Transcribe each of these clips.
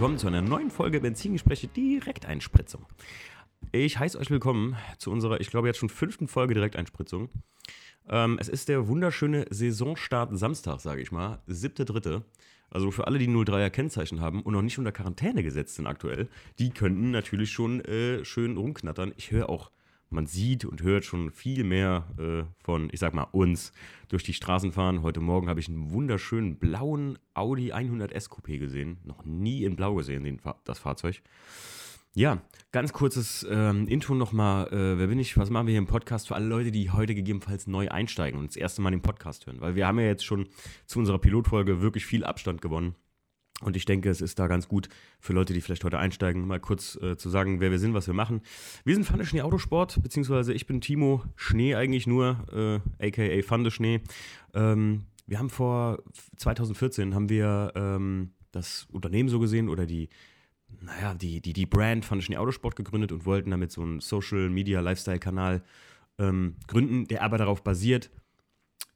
Willkommen zu einer neuen Folge Benzingespräche Direkteinspritzung. Ich heiße euch willkommen zu unserer, ich glaube jetzt schon fünften Folge Direkteinspritzung. Ähm, es ist der wunderschöne Saisonstart Samstag, sage ich mal, siebte, dritte. Also für alle, die 03er Kennzeichen haben und noch nicht unter Quarantäne gesetzt sind aktuell, die könnten natürlich schon äh, schön rumknattern. Ich höre auch man sieht und hört schon viel mehr äh, von, ich sag mal, uns durch die Straßen fahren. Heute Morgen habe ich einen wunderschönen blauen Audi 100S Coupé gesehen. Noch nie in Blau gesehen, den, das Fahrzeug. Ja, ganz kurzes ähm, Intro nochmal. Äh, wer bin ich? Was machen wir hier im Podcast für alle Leute, die heute gegebenenfalls neu einsteigen und das erste Mal den Podcast hören? Weil wir haben ja jetzt schon zu unserer Pilotfolge wirklich viel Abstand gewonnen. Und ich denke, es ist da ganz gut für Leute, die vielleicht heute einsteigen, mal kurz äh, zu sagen, wer wir sind, was wir machen. Wir sind Fande Schnee Autosport, beziehungsweise ich bin Timo Schnee eigentlich nur, äh, aka Fande Schnee. Ähm, wir haben vor 2014 haben wir ähm, das Unternehmen so gesehen oder die, naja, die, die, die Brand Fande Schnee Autosport gegründet und wollten damit so einen Social Media Lifestyle Kanal ähm, gründen, der aber darauf basiert,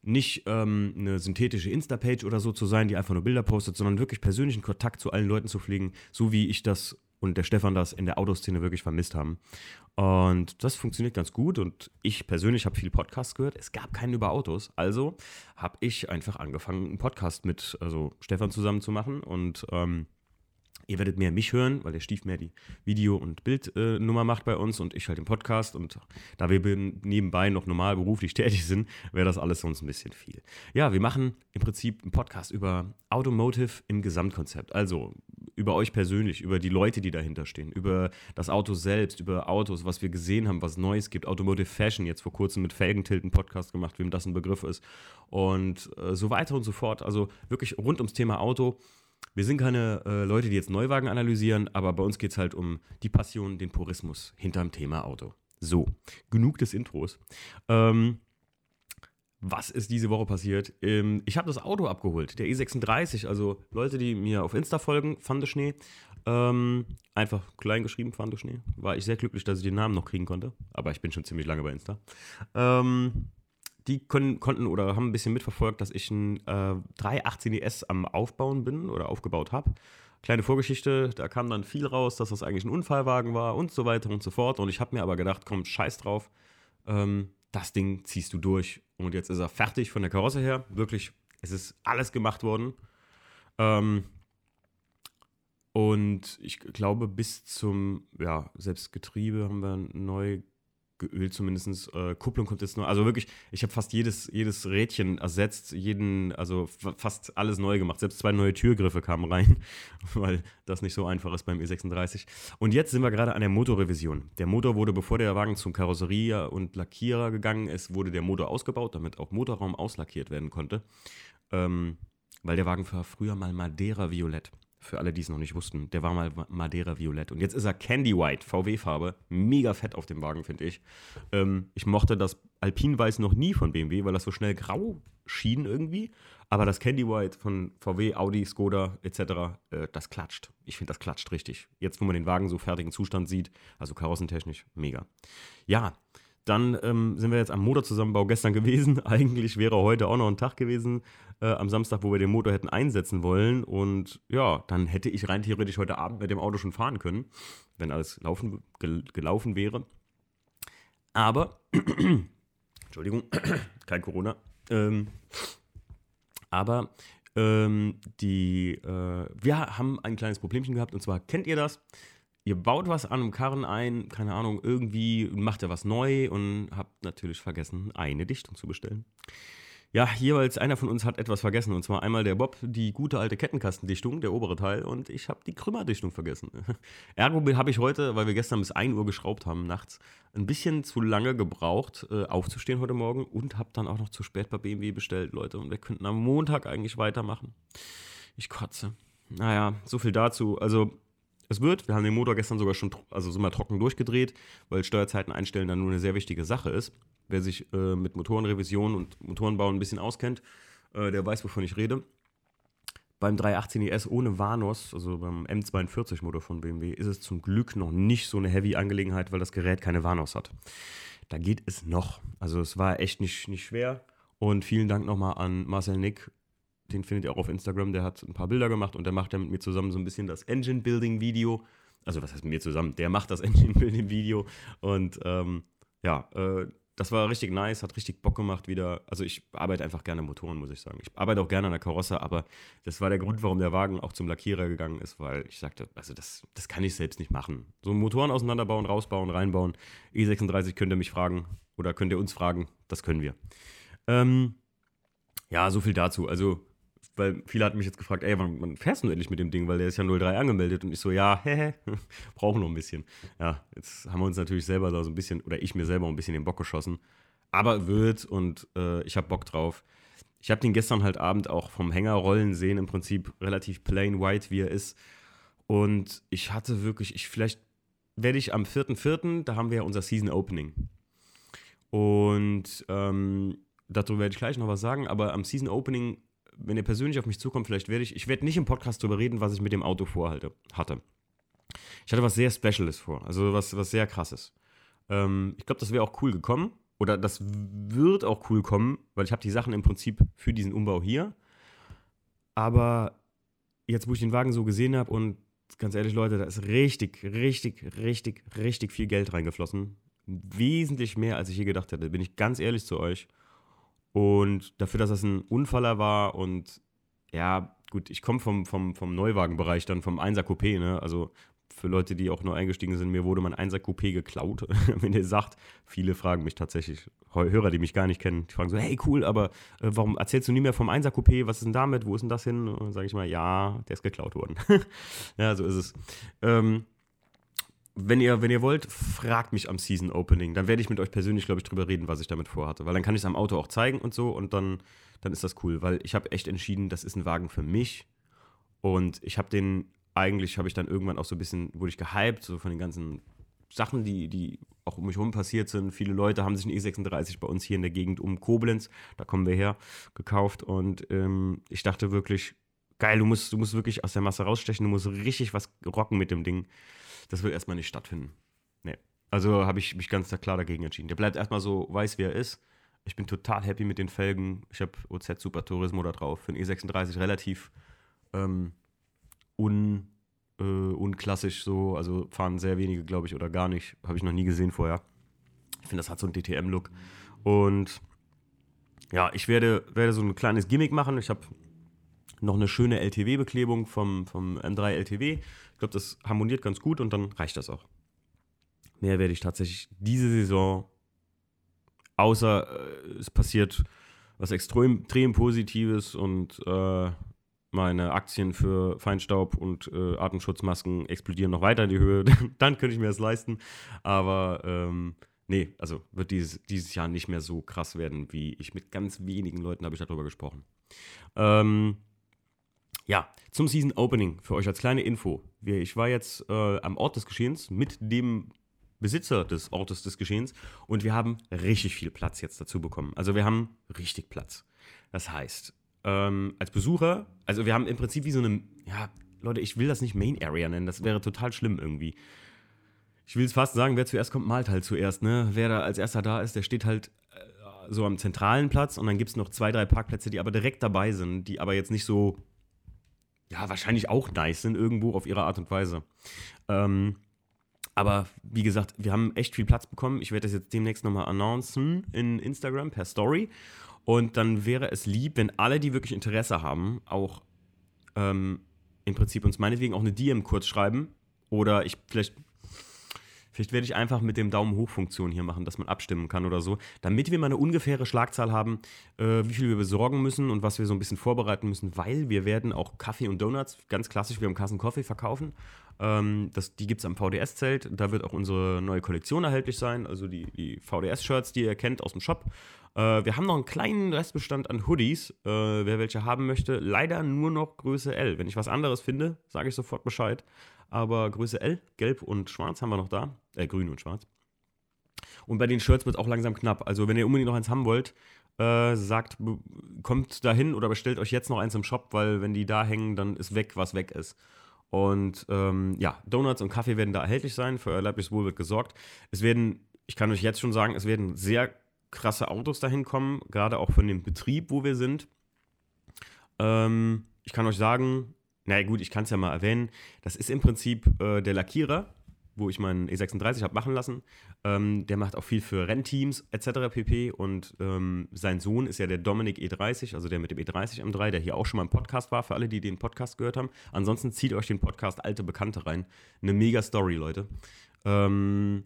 nicht ähm, eine synthetische Insta-Page oder so zu sein, die einfach nur Bilder postet, sondern wirklich persönlichen Kontakt zu allen Leuten zu pflegen, so wie ich das und der Stefan das in der Autoszene wirklich vermisst haben. Und das funktioniert ganz gut und ich persönlich habe viel Podcasts gehört. Es gab keinen über Autos, also habe ich einfach angefangen, einen Podcast mit also Stefan zusammen zu machen und ähm, Ihr werdet mehr mich hören, weil der Stief mehr die Video- und Bildnummer äh, macht bei uns und ich halt den Podcast. Und da wir nebenbei noch normal beruflich tätig sind, wäre das alles sonst ein bisschen viel. Ja, wir machen im Prinzip einen Podcast über Automotive im Gesamtkonzept. Also über euch persönlich, über die Leute, die dahinter stehen, über das Auto selbst, über Autos, was wir gesehen haben, was Neues gibt. Automotive Fashion, jetzt vor kurzem mit Felgentilt einen Podcast gemacht, wem das ein Begriff ist. Und äh, so weiter und so fort. Also wirklich rund ums Thema Auto wir sind keine äh, Leute, die jetzt Neuwagen analysieren, aber bei uns geht es halt um die Passion, den Purismus hinterm Thema Auto. So, genug des Intros. Ähm, was ist diese Woche passiert? Ähm, ich habe das Auto abgeholt, der E36. Also Leute, die mir auf Insta folgen, Fande Schnee. Ähm, einfach klein geschrieben, Fande Schnee. War ich sehr glücklich, dass ich den Namen noch kriegen konnte. Aber ich bin schon ziemlich lange bei Insta. Ähm, die können, konnten oder haben ein bisschen mitverfolgt, dass ich ein äh, 318ES am Aufbauen bin oder aufgebaut habe. Kleine Vorgeschichte, da kam dann viel raus, dass das eigentlich ein Unfallwagen war und so weiter und so fort. Und ich habe mir aber gedacht, komm, scheiß drauf, ähm, das Ding ziehst du durch. Und jetzt ist er fertig von der Karosse her. Wirklich, es ist alles gemacht worden. Ähm, und ich glaube, bis zum, ja, selbst Getriebe haben wir neu geölt zumindest. Äh, Kupplung kommt jetzt nur. Also wirklich, ich habe fast jedes, jedes Rädchen ersetzt, jeden, also fast alles neu gemacht. Selbst zwei neue Türgriffe kamen rein, weil das nicht so einfach ist beim E36. Und jetzt sind wir gerade an der Motorrevision. Der Motor wurde, bevor der Wagen zum Karosserie und Lackierer gegangen ist, wurde der Motor ausgebaut, damit auch Motorraum auslackiert werden konnte. Ähm, weil der Wagen war früher mal Madeira Violett für alle, die es noch nicht wussten. Der war mal Madeira Violett. Und jetzt ist er Candy White, VW-Farbe. Mega fett auf dem Wagen, finde ich. Ähm, ich mochte das Alpine Weiß noch nie von BMW, weil das so schnell grau schien irgendwie. Aber das Candy White von VW, Audi, Skoda etc., äh, das klatscht. Ich finde, das klatscht richtig. Jetzt, wo man den Wagen so fertigen Zustand sieht, also karossentechnisch, mega. Ja, dann ähm, sind wir jetzt am Motorzusammenbau gestern gewesen. Eigentlich wäre heute auch noch ein Tag gewesen, äh, am Samstag, wo wir den Motor hätten einsetzen wollen. Und ja, dann hätte ich rein theoretisch heute Abend mit dem Auto schon fahren können, wenn alles laufen, gel gelaufen wäre. Aber, Entschuldigung, kein Corona. Ähm, aber ähm, die, äh, wir haben ein kleines Problemchen gehabt und zwar kennt ihr das? Ihr baut was an einem Karren ein, keine Ahnung, irgendwie macht ihr was neu und habt natürlich vergessen, eine Dichtung zu bestellen. Ja, jeweils einer von uns hat etwas vergessen. Und zwar einmal der Bob, die gute alte Kettenkastendichtung, der obere Teil, und ich habe die Krümmerdichtung vergessen. Ergo habe ich heute, weil wir gestern bis 1 Uhr geschraubt haben nachts, ein bisschen zu lange gebraucht, äh, aufzustehen heute Morgen und habe dann auch noch zu spät bei BMW bestellt, Leute. Und wir könnten am Montag eigentlich weitermachen. Ich kotze. Naja, so viel dazu. Also es wird. Wir haben den Motor gestern sogar schon, also so mal trocken durchgedreht, weil Steuerzeiten einstellen dann nur eine sehr wichtige Sache ist. Wer sich äh, mit Motorenrevision und Motorenbau ein bisschen auskennt, äh, der weiß, wovon ich rede. Beim 318 ES ohne Vanos, also beim M42-Motor von BMW, ist es zum Glück noch nicht so eine Heavy-Angelegenheit, weil das Gerät keine Vanos hat. Da geht es noch. Also es war echt nicht, nicht schwer. Und vielen Dank nochmal an Marcel Nick den findet ihr auch auf Instagram, der hat ein paar Bilder gemacht und der macht ja mit mir zusammen so ein bisschen das Engine-Building-Video. Also was heißt mit mir zusammen? Der macht das Engine-Building-Video und ähm, ja, äh, das war richtig nice, hat richtig Bock gemacht wieder. Also ich arbeite einfach gerne Motoren, muss ich sagen. Ich arbeite auch gerne an der Karosse, aber das war der Grund, warum der Wagen auch zum Lackierer gegangen ist, weil ich sagte, also das, das kann ich selbst nicht machen. So Motoren auseinanderbauen, rausbauen, reinbauen. E36 könnt ihr mich fragen oder könnt ihr uns fragen, das können wir. Ähm, ja, so viel dazu. Also weil viele hatten mich jetzt gefragt, ey, wann, wann fährst du endlich mit dem Ding? Weil der ist ja 03 angemeldet und ich so, ja, hehe, brauchen noch ein bisschen. Ja, jetzt haben wir uns natürlich selber da so ein bisschen, oder ich mir selber ein bisschen den Bock geschossen. Aber wird und äh, ich habe Bock drauf. Ich habe den gestern halt Abend auch vom Hänger rollen sehen, im Prinzip relativ plain white, wie er ist. Und ich hatte wirklich, ich vielleicht werde ich am 4.4., da haben wir ja unser Season Opening. Und ähm, dazu werde ich gleich noch was sagen, aber am Season Opening wenn ihr persönlich auf mich zukommt, vielleicht werde ich, ich werde nicht im Podcast darüber reden, was ich mit dem Auto vorhalte, hatte. Ich hatte was sehr Speciales vor, also was, was sehr krasses. Ähm, ich glaube, das wäre auch cool gekommen oder das wird auch cool kommen, weil ich habe die Sachen im Prinzip für diesen Umbau hier. Aber jetzt, wo ich den Wagen so gesehen habe und ganz ehrlich, Leute, da ist richtig, richtig, richtig, richtig viel Geld reingeflossen. Wesentlich mehr, als ich je gedacht hätte, bin ich ganz ehrlich zu euch. Und dafür, dass das ein Unfaller war und ja, gut, ich komme vom, vom, vom Neuwagenbereich, dann vom 1er Coupé, ne? Also für Leute, die auch neu eingestiegen sind, mir wurde mein 1er Coupé geklaut. Wenn ihr sagt, viele fragen mich tatsächlich, Hörer, die mich gar nicht kennen, die fragen so, hey cool, aber äh, warum erzählst du nie mehr vom 1er Coupé? Was ist denn damit? Wo ist denn das hin? Und dann sage ich mal, ja, der ist geklaut worden. ja, so ist es. Ähm, wenn ihr, wenn ihr wollt, fragt mich am Season Opening. Dann werde ich mit euch persönlich, glaube ich, drüber reden, was ich damit vorhatte. Weil dann kann ich es am Auto auch zeigen und so und dann, dann ist das cool. Weil ich habe echt entschieden, das ist ein Wagen für mich. Und ich habe den, eigentlich habe ich dann irgendwann auch so ein bisschen, wurde ich gehypt, so von den ganzen Sachen, die, die auch um mich herum passiert sind. Viele Leute haben sich einen E36 bei uns hier in der Gegend um Koblenz, da kommen wir her, gekauft. Und ähm, ich dachte wirklich, geil, du musst, du musst wirklich aus der Masse rausstechen, du musst richtig was rocken mit dem Ding das wird erstmal nicht stattfinden. Nee. Also habe ich mich ganz klar dagegen entschieden. Der bleibt erstmal so weiß, wie er ist. Ich bin total happy mit den Felgen. Ich habe OZ Super Turismo da drauf. Für den E36 relativ ähm, un, äh, unklassisch so. Also fahren sehr wenige, glaube ich, oder gar nicht. Habe ich noch nie gesehen vorher. Ich finde, das hat so einen DTM-Look. Und ja, ich werde, werde so ein kleines Gimmick machen. Ich habe noch eine schöne LTW-Beklebung vom, vom M3 LTW ich glaube, das harmoniert ganz gut und dann reicht das auch. Mehr werde ich tatsächlich diese Saison, außer äh, es passiert was extrem, extrem Positives und äh, meine Aktien für Feinstaub und äh, Atemschutzmasken explodieren noch weiter in die Höhe, dann könnte ich mir das leisten. Aber ähm, nee, also wird dieses, dieses Jahr nicht mehr so krass werden, wie ich mit ganz wenigen Leuten habe ich darüber gesprochen. Ähm, ja, zum Season Opening für euch als kleine Info. Ich war jetzt äh, am Ort des Geschehens mit dem Besitzer des Ortes des Geschehens und wir haben richtig viel Platz jetzt dazu bekommen. Also wir haben richtig Platz. Das heißt, ähm, als Besucher, also wir haben im Prinzip wie so eine, ja, Leute, ich will das nicht Main Area nennen, das wäre total schlimm irgendwie. Ich will es fast sagen, wer zuerst kommt, malt halt zuerst, ne? Wer da als erster da ist, der steht halt äh, so am zentralen Platz und dann gibt es noch zwei, drei Parkplätze, die aber direkt dabei sind, die aber jetzt nicht so ja, wahrscheinlich auch nice sind irgendwo auf ihre Art und Weise. Ähm, aber wie gesagt, wir haben echt viel Platz bekommen. Ich werde das jetzt demnächst nochmal announcen in Instagram per Story. Und dann wäre es lieb, wenn alle, die wirklich Interesse haben, auch ähm, im Prinzip uns meinetwegen auch eine DM kurz schreiben. Oder ich vielleicht Vielleicht werde ich einfach mit dem Daumen hoch-Funktion hier machen, dass man abstimmen kann oder so, damit wir mal eine ungefähre Schlagzahl haben, äh, wie viel wir besorgen müssen und was wir so ein bisschen vorbereiten müssen, weil wir werden auch Kaffee und Donuts, ganz klassisch, wir haben Kassen Coffee verkaufen. Ähm, das, die gibt es am VDS-Zelt. Da wird auch unsere neue Kollektion erhältlich sein, also die, die VDS-Shirts, die ihr kennt aus dem Shop. Äh, wir haben noch einen kleinen Restbestand an Hoodies, äh, wer welche haben möchte. Leider nur noch Größe L. Wenn ich was anderes finde, sage ich sofort Bescheid aber Größe L, gelb und schwarz haben wir noch da. Äh, grün und schwarz. Und bei den Shirts wird es auch langsam knapp. Also, wenn ihr unbedingt noch eins haben wollt, äh, sagt, kommt dahin oder bestellt euch jetzt noch eins im Shop, weil wenn die da hängen, dann ist weg, was weg ist. Und ähm, ja, Donuts und Kaffee werden da erhältlich sein. Für euer leibliches Wohl wird gesorgt. Es werden, ich kann euch jetzt schon sagen, es werden sehr krasse Autos dahin kommen, gerade auch von dem Betrieb, wo wir sind. ähm, ich kann euch sagen, na gut, ich kann es ja mal erwähnen, das ist im Prinzip äh, der Lackierer, wo ich meinen E36 habe machen lassen. Ähm, der macht auch viel für Rennteams etc. pp. Und ähm, sein Sohn ist ja der Dominik E30, also der mit dem E30 M3, der hier auch schon mal im Podcast war, für alle, die den Podcast gehört haben. Ansonsten zieht euch den Podcast Alte Bekannte rein. Eine mega Story, Leute. Ähm,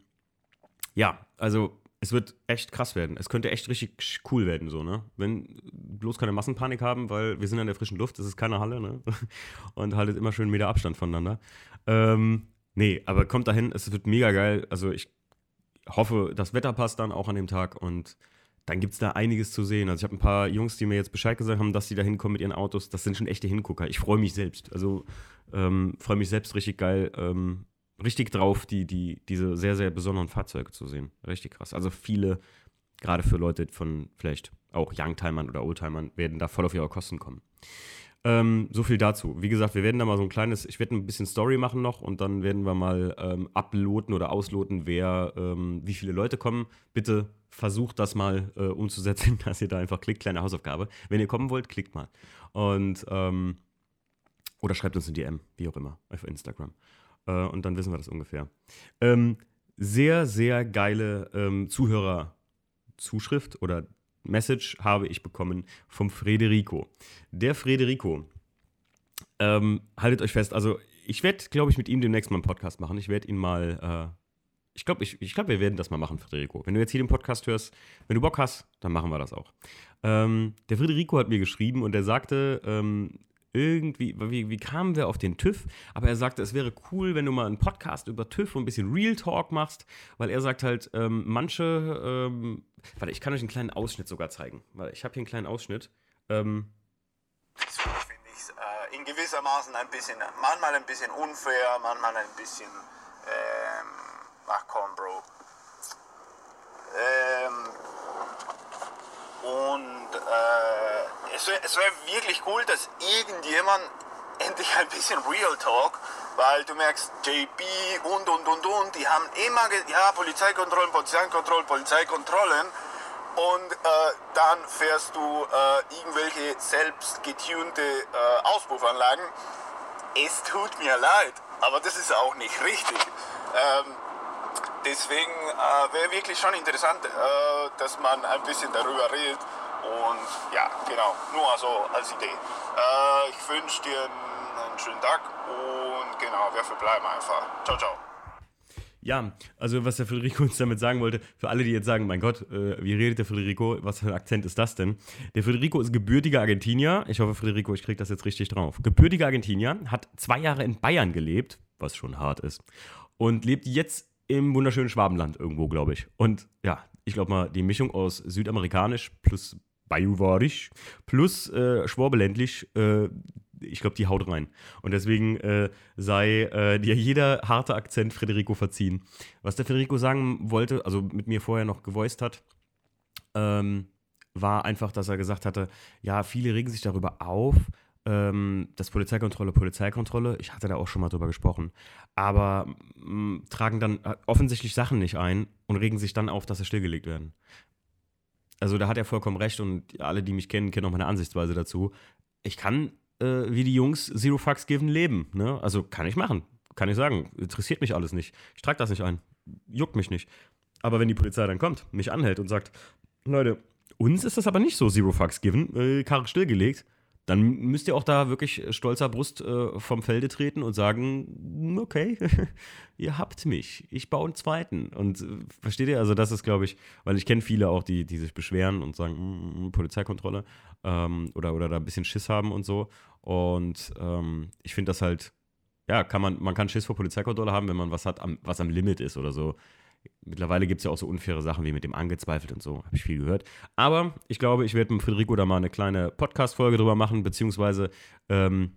ja, also es wird echt krass werden. Es könnte echt richtig cool werden, so, ne? Wenn bloß keine Massenpanik haben, weil wir sind in der frischen Luft, es ist keine Halle, ne? Und haltet immer schön einen Meter Abstand voneinander. Ähm, Nee, aber kommt dahin, es wird mega geil. Also ich hoffe, das Wetter passt dann auch an dem Tag und dann gibt es da einiges zu sehen. Also ich habe ein paar Jungs, die mir jetzt Bescheid gesagt haben, dass sie da hinkommen mit ihren Autos. Das sind schon echte Hingucker. Ich freue mich selbst. Also ähm, freue mich selbst richtig geil, ähm, richtig drauf, die, die, diese sehr, sehr besonderen Fahrzeuge zu sehen. Richtig krass. Also viele, gerade für Leute von vielleicht auch Youngtimern oder Oldtimern, werden da voll auf ihre Kosten kommen. Ähm, so viel dazu. Wie gesagt, wir werden da mal so ein kleines, ich werde ein bisschen Story machen noch und dann werden wir mal ähm, uploaden oder ausloten, wer, ähm, wie viele Leute kommen. Bitte versucht das mal äh, umzusetzen, dass ihr da einfach klickt, kleine Hausaufgabe. Wenn ihr kommen wollt, klickt mal. Und, ähm, oder schreibt uns eine DM, wie auch immer, auf Instagram. Äh, und dann wissen wir das ungefähr. Ähm, sehr, sehr geile ähm, Zuhörerzuschrift oder Message habe ich bekommen vom Frederico. Der Frederico, ähm, haltet euch fest, also ich werde, glaube ich, mit ihm demnächst mal einen Podcast machen. Ich werde ihn mal, äh, ich glaube, ich, ich glaub, wir werden das mal machen, Frederico. Wenn du jetzt hier den Podcast hörst, wenn du Bock hast, dann machen wir das auch. Ähm, der Frederico hat mir geschrieben und er sagte, ähm, irgendwie, wie, wie kamen wir auf den TÜV? Aber er sagte, es wäre cool, wenn du mal einen Podcast über TÜV und ein bisschen Real Talk machst, weil er sagt halt, ähm, manche, ähm, warte, ich kann euch einen kleinen Ausschnitt sogar zeigen, weil ich habe hier einen kleinen Ausschnitt. Ähm, finde ich äh, in gewissermaßen ein bisschen, manchmal ein bisschen unfair, manchmal ein bisschen, ähm, ach komm, Bro. Ähm, und äh, es wäre wär wirklich cool, dass irgendjemand endlich ein bisschen Real Talk, weil du merkst, JP und und und und, die haben immer, ja, Polizeikontrollen, Polizeikontrollen, Polizeikontrollen. Und äh, dann fährst du äh, irgendwelche selbst getunte äh, Auspuffanlagen. Es tut mir leid, aber das ist auch nicht richtig. Ähm, deswegen äh, wäre wirklich schon interessant, äh, dass man ein bisschen darüber redet. Und ja, genau, nur also als Idee. Äh, ich wünsche dir einen, schönen Tag und genau, wir verbleiben einfach. Ciao, ciao. Ja, also was der Federico uns damit sagen wollte, für alle, die jetzt sagen, mein Gott, äh, wie redet der Federico, was für ein Akzent ist das denn? Der Federico ist gebürtiger Argentinier, ich hoffe, Federico, ich kriege das jetzt richtig drauf. Gebürtiger Argentinier, hat zwei Jahre in Bayern gelebt, was schon hart ist, und lebt jetzt im wunderschönen Schwabenland irgendwo, glaube ich. Und ja, ich glaube mal, die Mischung aus südamerikanisch plus Bayouarisch plus äh, Schwabeländlich, äh, ich glaube, die haut rein. Und deswegen äh, sei äh, dir jeder harte Akzent Federico verziehen. Was der Federico sagen wollte, also mit mir vorher noch gevoiced hat, ähm, war einfach, dass er gesagt hatte, ja, viele regen sich darüber auf, ähm, dass Polizeikontrolle Polizeikontrolle, ich hatte da auch schon mal drüber gesprochen, aber mh, tragen dann äh, offensichtlich Sachen nicht ein und regen sich dann auf, dass sie stillgelegt werden. Also da hat er vollkommen recht und alle, die mich kennen, kennen auch meine Ansichtsweise dazu. Ich kann äh, wie die Jungs Zero Fucks Given leben. Ne? Also kann ich machen. Kann ich sagen. Interessiert mich alles nicht. Ich trage das nicht ein. Juckt mich nicht. Aber wenn die Polizei dann kommt, mich anhält und sagt, Leute, uns ist das aber nicht so Zero Fucks Given, äh, Karre stillgelegt, dann müsst ihr auch da wirklich stolzer Brust äh, vom Felde treten und sagen, okay, ihr habt mich, ich baue einen zweiten. Und äh, versteht ihr, also das ist, glaube ich, weil ich kenne viele auch, die, die sich beschweren und sagen, mm, mm, Polizeikontrolle ähm, oder, oder da ein bisschen Schiss haben und so. Und ähm, ich finde das halt, ja, kann man, man kann Schiss vor Polizeikontrolle haben, wenn man was hat, am, was am Limit ist oder so. Mittlerweile gibt es ja auch so unfaire Sachen wie mit dem angezweifelt und so, habe ich viel gehört. Aber ich glaube, ich werde mit Federico da mal eine kleine Podcast-Folge drüber machen, beziehungsweise ähm,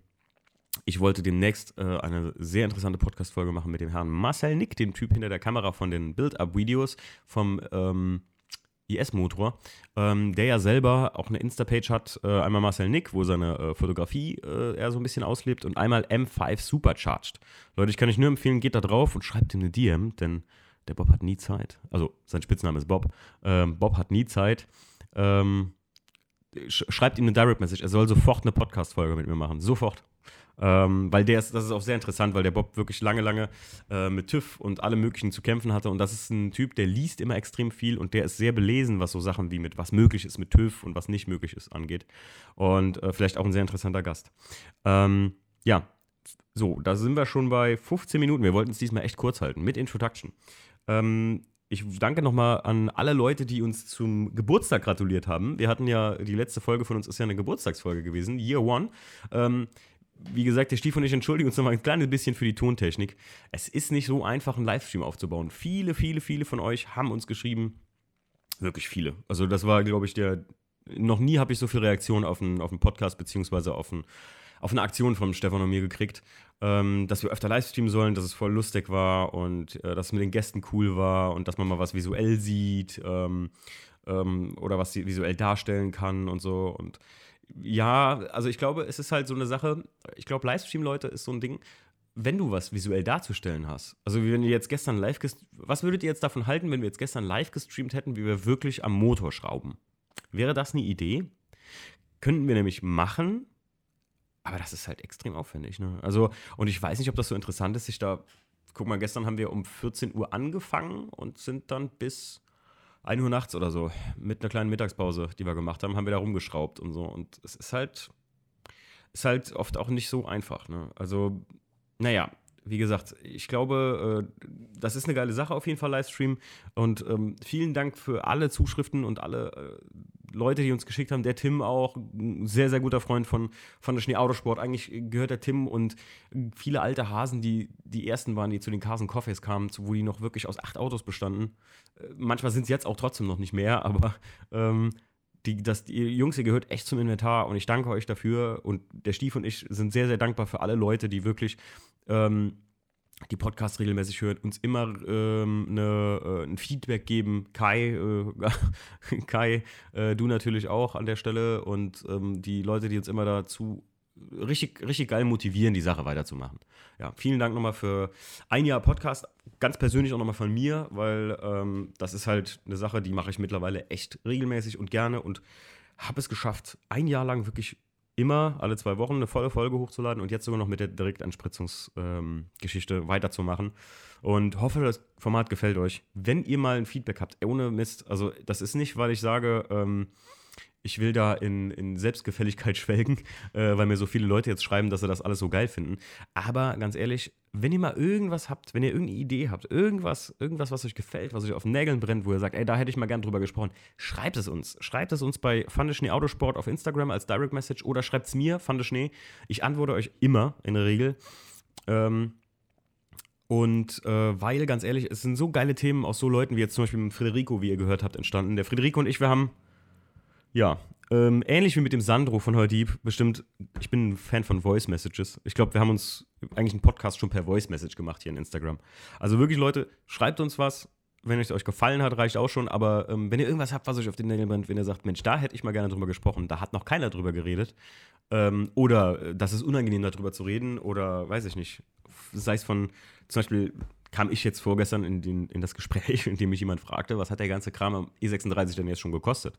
ich wollte demnächst äh, eine sehr interessante Podcast-Folge machen mit dem Herrn Marcel Nick, dem Typ hinter der Kamera von den Build-Up-Videos vom ähm, IS-Motor, ähm, der ja selber auch eine Insta-Page hat. Äh, einmal Marcel Nick, wo seine äh, Fotografie äh, er so ein bisschen auslebt, und einmal M5 Supercharged. Leute, ich kann euch nur empfehlen, geht da drauf und schreibt ihm eine DM, denn der Bob hat nie Zeit. Also sein Spitzname ist Bob. Ähm, Bob hat nie Zeit. Ähm, schreibt ihm eine Direct Message. Er soll sofort eine Podcast-Folge mit mir machen. Sofort. Ähm, weil der ist, das ist auch sehr interessant, weil der Bob wirklich lange, lange äh, mit TÜV und allem Möglichen zu kämpfen hatte. Und das ist ein Typ, der liest immer extrem viel und der ist sehr belesen, was so Sachen wie mit was möglich ist mit TÜV und was nicht möglich ist angeht. Und äh, vielleicht auch ein sehr interessanter Gast. Ähm, ja, so, da sind wir schon bei 15 Minuten. Wir wollten es diesmal echt kurz halten mit Introduction. Ähm, ich danke nochmal an alle Leute, die uns zum Geburtstag gratuliert haben. Wir hatten ja, die letzte Folge von uns ist ja eine Geburtstagsfolge gewesen, Year One. Ähm, wie gesagt, der Stief und ich entschuldigen uns nochmal ein kleines bisschen für die Tontechnik. Es ist nicht so einfach, einen Livestream aufzubauen. Viele, viele, viele von euch haben uns geschrieben. Wirklich viele. Also, das war, glaube ich, der. Noch nie habe ich so viele Reaktionen auf einen, auf einen Podcast beziehungsweise auf, ein, auf eine Aktion von Stefan und mir gekriegt, ähm, dass wir öfter Livestreamen sollen, dass es voll lustig war und äh, dass es mit den Gästen cool war und dass man mal was visuell sieht ähm, ähm, oder was sie visuell darstellen kann und so. Und ja, also ich glaube, es ist halt so eine Sache, ich glaube, Livestream-Leute ist so ein Ding, wenn du was visuell darzustellen hast. Also wenn ihr jetzt gestern live, was würdet ihr jetzt davon halten, wenn wir jetzt gestern live gestreamt hätten, wie wir wirklich am Motor schrauben? Wäre das eine Idee? Könnten wir nämlich machen, aber das ist halt extrem aufwendig. Ne? Also, und ich weiß nicht, ob das so interessant ist, sich da, guck mal, gestern haben wir um 14 Uhr angefangen und sind dann bis 1 Uhr nachts oder so, mit einer kleinen Mittagspause, die wir gemacht haben, haben wir da rumgeschraubt und so. Und es ist halt, ist halt oft auch nicht so einfach. Ne? Also, naja, wie gesagt, ich glaube, äh, das ist eine geile Sache auf jeden Fall, Livestream. Und ähm, vielen Dank für alle Zuschriften und alle äh, Leute, die uns geschickt haben. Der Tim auch, ein sehr, sehr guter Freund von, von der Schnee-Autosport. Eigentlich gehört der Tim und viele alte Hasen, die die ersten waren, die zu den Carson Coffees kamen, wo die noch wirklich aus acht Autos bestanden. Äh, manchmal sind es jetzt auch trotzdem noch nicht mehr, aber ähm, die, das, die Jungs, ihr gehört echt zum Inventar und ich danke euch dafür. Und der Stief und ich sind sehr, sehr dankbar für alle Leute, die wirklich ähm, die Podcasts regelmäßig hören, uns immer ähm, eine, äh, ein Feedback geben. Kai, äh, Kai äh, du natürlich auch an der Stelle und ähm, die Leute, die uns immer dazu richtig, richtig geil motivieren, die Sache weiterzumachen. Ja, vielen Dank nochmal für ein Jahr Podcast. Ganz persönlich auch nochmal von mir, weil ähm, das ist halt eine Sache, die mache ich mittlerweile echt regelmäßig und gerne und habe es geschafft, ein Jahr lang wirklich immer alle zwei Wochen eine volle Folge hochzuladen und jetzt sogar noch mit der Direktanspritzungsgeschichte ähm, weiterzumachen. Und hoffe, das Format gefällt euch. Wenn ihr mal ein Feedback habt, ohne Mist, also das ist nicht, weil ich sage, ähm, ich will da in, in Selbstgefälligkeit schwelgen, äh, weil mir so viele Leute jetzt schreiben, dass sie das alles so geil finden. Aber ganz ehrlich, wenn ihr mal irgendwas habt, wenn ihr irgendeine Idee habt, irgendwas, irgendwas, was euch gefällt, was euch auf den Nägeln brennt, wo ihr sagt, ey, da hätte ich mal gern drüber gesprochen, schreibt es uns. Schreibt es uns bei Fandeschnee Autosport auf Instagram als Direct Message oder schreibt es mir, Fandeschnee. Ich antworte euch immer in der Regel. Ähm, und äh, weil, ganz ehrlich, es sind so geile Themen aus so Leuten wie jetzt zum Beispiel mit Federico, wie ihr gehört habt, entstanden. Der Federico und ich, wir haben ja, ähm, ähnlich wie mit dem Sandro von Heudieb, bestimmt, ich bin ein Fan von Voice Messages. Ich glaube, wir haben uns eigentlich einen Podcast schon per Voice Message gemacht hier in Instagram. Also wirklich, Leute, schreibt uns was. Wenn es euch gefallen hat, reicht auch schon. Aber ähm, wenn ihr irgendwas habt, was euch auf den Nägeln brennt, wenn ihr sagt, Mensch, da hätte ich mal gerne drüber gesprochen, da hat noch keiner drüber geredet. Ähm, oder äh, das ist unangenehm, darüber zu reden. Oder weiß ich nicht. Sei es von, zum Beispiel kam ich jetzt vorgestern in, den, in das Gespräch, in dem mich jemand fragte, was hat der ganze Kram am E36 denn jetzt schon gekostet?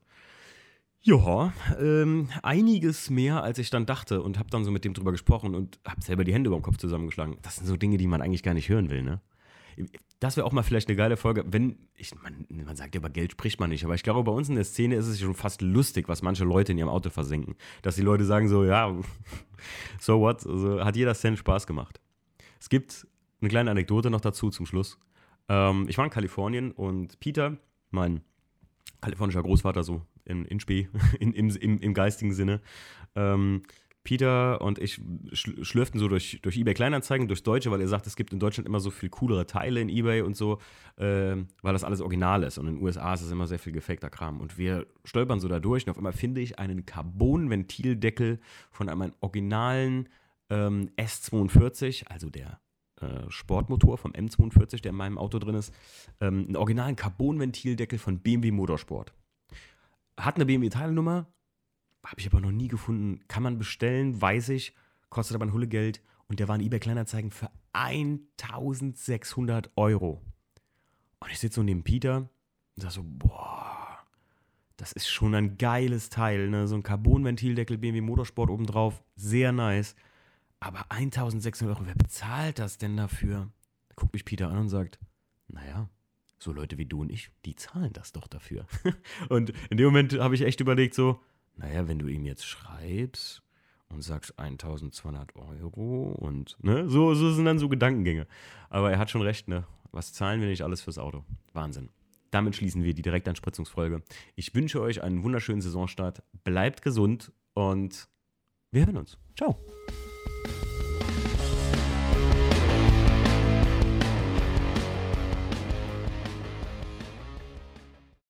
Ja, ähm, einiges mehr, als ich dann dachte und habe dann so mit dem drüber gesprochen und habe selber die Hände über den Kopf zusammengeschlagen. Das sind so Dinge, die man eigentlich gar nicht hören will, ne? Das wäre auch mal vielleicht eine geile Folge, wenn, ich, man, man sagt ja, über Geld spricht man nicht, aber ich glaube, bei uns in der Szene ist es schon fast lustig, was manche Leute in ihrem Auto versenken. Dass die Leute sagen so, ja, so what, also hat jeder Cent Spaß gemacht. Es gibt eine kleine Anekdote noch dazu zum Schluss. Ähm, ich war in Kalifornien und Peter, mein kalifornischer Großvater, so in, in Spee, in, im, im, im geistigen Sinne. Ähm, Peter und ich schlürften so durch, durch eBay Kleinanzeigen, durchs Deutsche, weil er sagt, es gibt in Deutschland immer so viel coolere Teile in eBay und so, äh, weil das alles original ist. Und in den USA ist es immer sehr viel gefakter Kram. Und wir stolpern so da durch und auf einmal finde ich einen Carbon-Ventildeckel von einem originalen ähm, S42, also der äh, Sportmotor vom M42, der in meinem Auto drin ist, ähm, einen originalen Carbon-Ventildeckel von BMW Motorsport. Hat eine BMW-Teilnummer, habe ich aber noch nie gefunden. Kann man bestellen, weiß ich, kostet aber ein Hullegeld. Und der war in eBay Kleinanzeigen für 1600 Euro. Und ich sitze so neben Peter und sage so, boah, das ist schon ein geiles Teil, ne? So ein Carbon-Ventildeckel BMW Motorsport obendrauf, sehr nice. Aber 1600 Euro, wer bezahlt das denn dafür? Guckt mich Peter an und sagt, naja, so Leute wie du und ich, die zahlen das doch dafür. und in dem Moment habe ich echt überlegt, so, naja, wenn du ihm jetzt schreibst und sagst 1200 Euro und, ne, so, so sind dann so Gedankengänge. Aber er hat schon recht, ne, was zahlen wir nicht alles fürs Auto? Wahnsinn. Damit schließen wir die Direktanspritzungsfolge. Ich wünsche euch einen wunderschönen Saisonstart. Bleibt gesund und wir hören uns. Ciao.